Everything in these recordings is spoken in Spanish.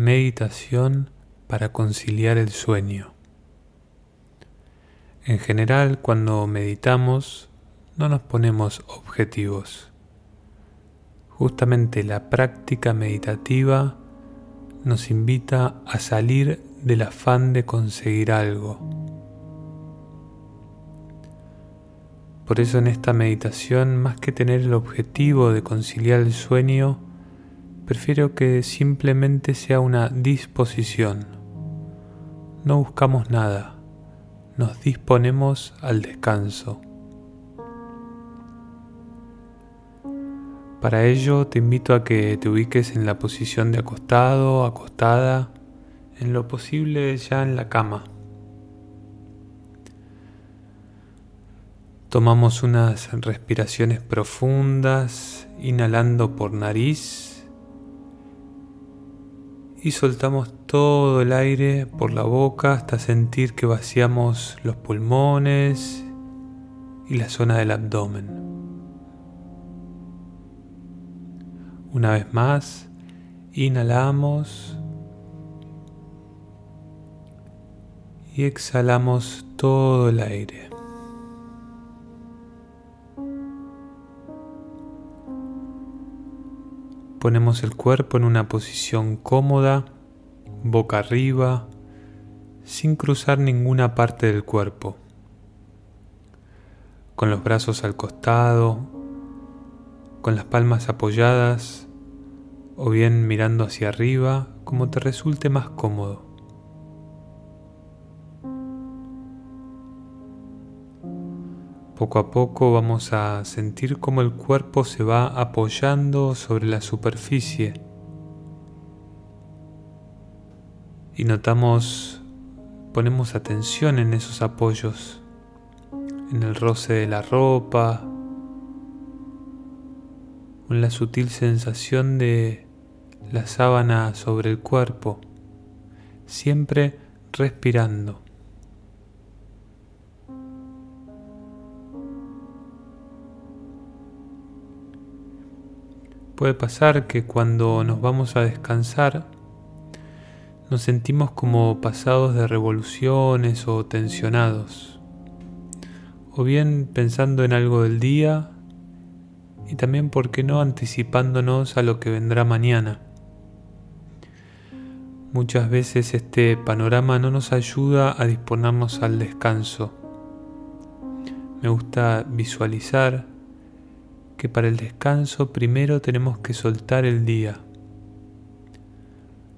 meditación para conciliar el sueño. En general, cuando meditamos, no nos ponemos objetivos. Justamente la práctica meditativa nos invita a salir del afán de conseguir algo. Por eso en esta meditación, más que tener el objetivo de conciliar el sueño, prefiero que simplemente sea una disposición. No buscamos nada, nos disponemos al descanso. Para ello te invito a que te ubiques en la posición de acostado, acostada, en lo posible ya en la cama. Tomamos unas respiraciones profundas, inhalando por nariz y soltamos todo el aire por la boca hasta sentir que vaciamos los pulmones y la zona del abdomen. Una vez más, inhalamos y exhalamos todo el aire. Ponemos el cuerpo en una posición cómoda, boca arriba, sin cruzar ninguna parte del cuerpo. Con los brazos al costado, con las palmas apoyadas o bien mirando hacia arriba, como te resulte más cómodo. Poco a poco vamos a sentir cómo el cuerpo se va apoyando sobre la superficie y notamos, ponemos atención en esos apoyos, en el roce de la ropa, con la sutil sensación de la sábana sobre el cuerpo, siempre respirando. Puede pasar que cuando nos vamos a descansar nos sentimos como pasados de revoluciones o tensionados, o bien pensando en algo del día y también, ¿por qué no?, anticipándonos a lo que vendrá mañana. Muchas veces este panorama no nos ayuda a disponernos al descanso. Me gusta visualizar que para el descanso primero tenemos que soltar el día,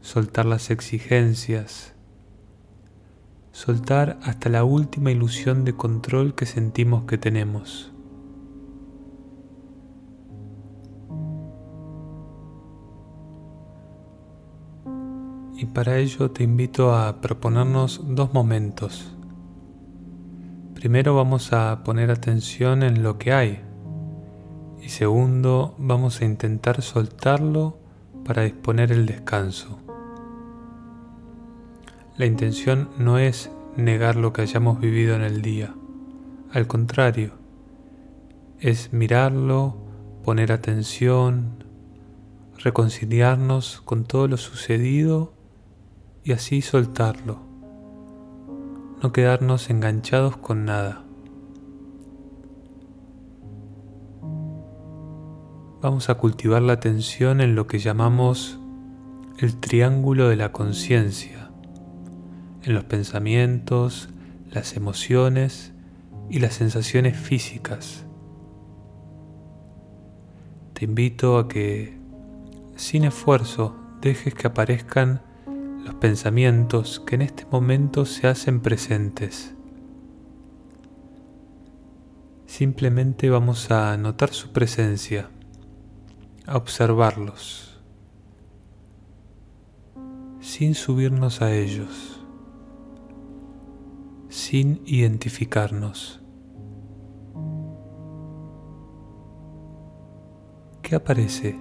soltar las exigencias, soltar hasta la última ilusión de control que sentimos que tenemos. y para ello te invito a proponernos dos momentos. Primero vamos a poner atención en lo que hay y segundo vamos a intentar soltarlo para disponer el descanso. La intención no es negar lo que hayamos vivido en el día, al contrario, es mirarlo, poner atención, reconciliarnos con todo lo sucedido y así soltarlo, no quedarnos enganchados con nada. Vamos a cultivar la atención en lo que llamamos el triángulo de la conciencia, en los pensamientos, las emociones y las sensaciones físicas. Te invito a que, sin esfuerzo, dejes que aparezcan los pensamientos que en este momento se hacen presentes. Simplemente vamos a notar su presencia, observarlos, sin subirnos a ellos, sin identificarnos. ¿Qué aparece?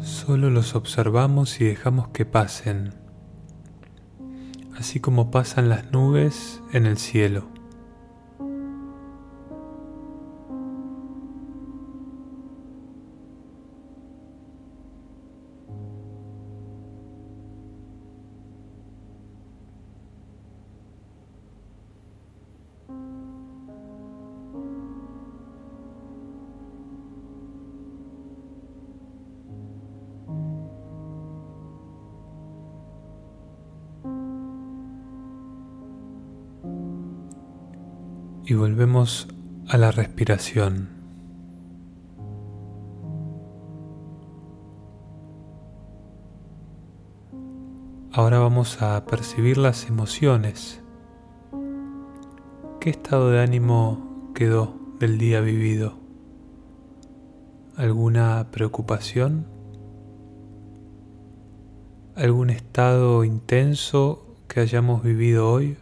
Solo los observamos y dejamos que pasen, así como pasan las nubes en el cielo. Y volvemos a la respiración. Ahora vamos a percibir las emociones. ¿Qué estado de ánimo quedó del día vivido? ¿Alguna preocupación? ¿Algún estado intenso que hayamos vivido hoy?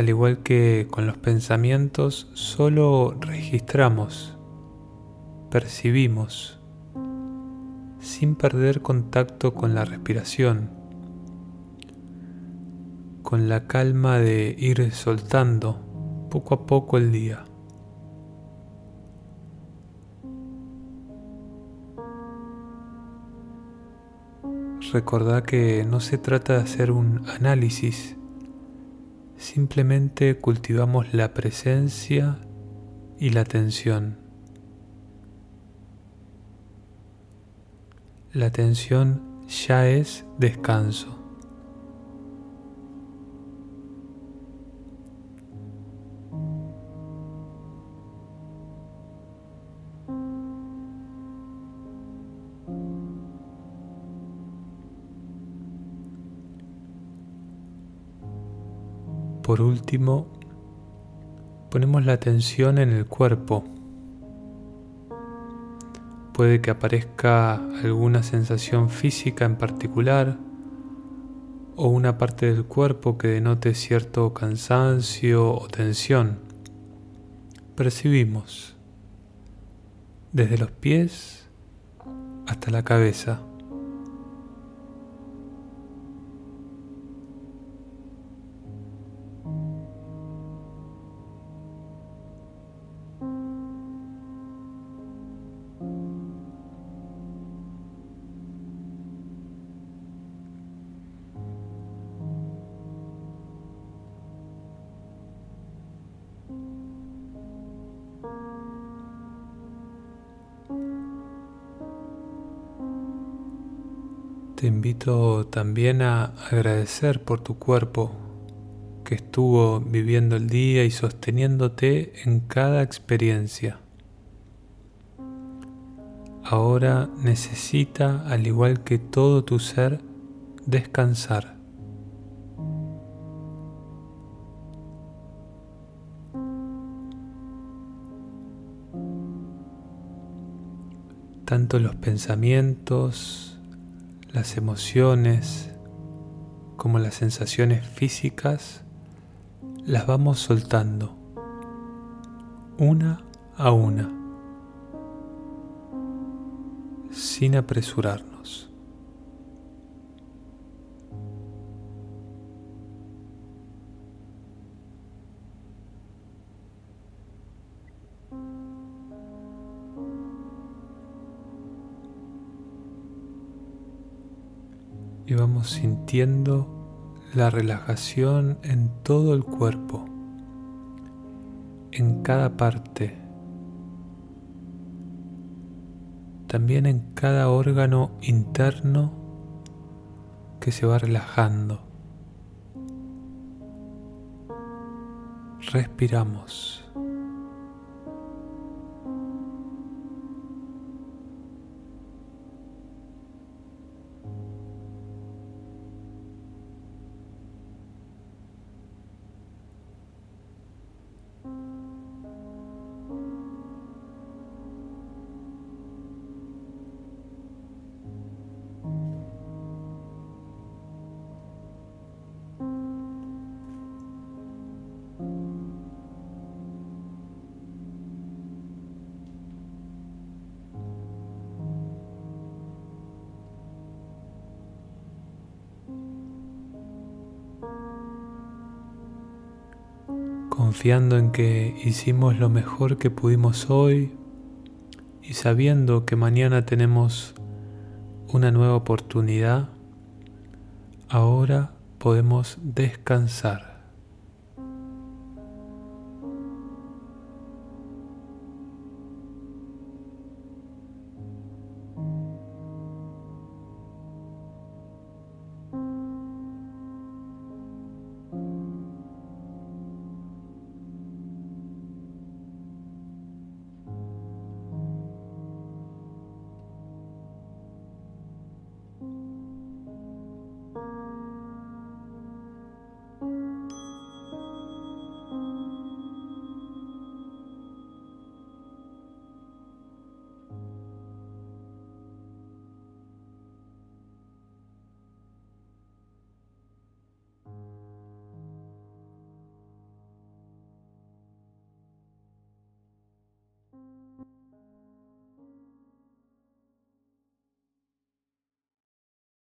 Al igual que con los pensamientos, solo registramos, percibimos, sin perder contacto con la respiración, con la calma de ir soltando poco a poco el día. Recordá que no se trata de hacer un análisis Simplemente cultivamos la presencia y la atención. La atención ya es descanso. Por último, ponemos la atención en el cuerpo. Puede que aparezca alguna sensación física en particular o una parte del cuerpo que denote cierto cansancio o tensión. Percibimos desde los pies hasta la cabeza. Te invito también a agradecer por tu cuerpo que estuvo viviendo el día y sosteniéndote en cada experiencia. Ahora necesita, al igual que todo tu ser, descansar. Tanto los pensamientos, las emociones como las sensaciones físicas las vamos soltando una a una sin apresurarnos. Y vamos sintiendo la relajación en todo el cuerpo, en cada parte, también en cada órgano interno que se va relajando. Respiramos. Confiando en que hicimos lo mejor que pudimos hoy y sabiendo que mañana tenemos una nueva oportunidad, ahora podemos descansar.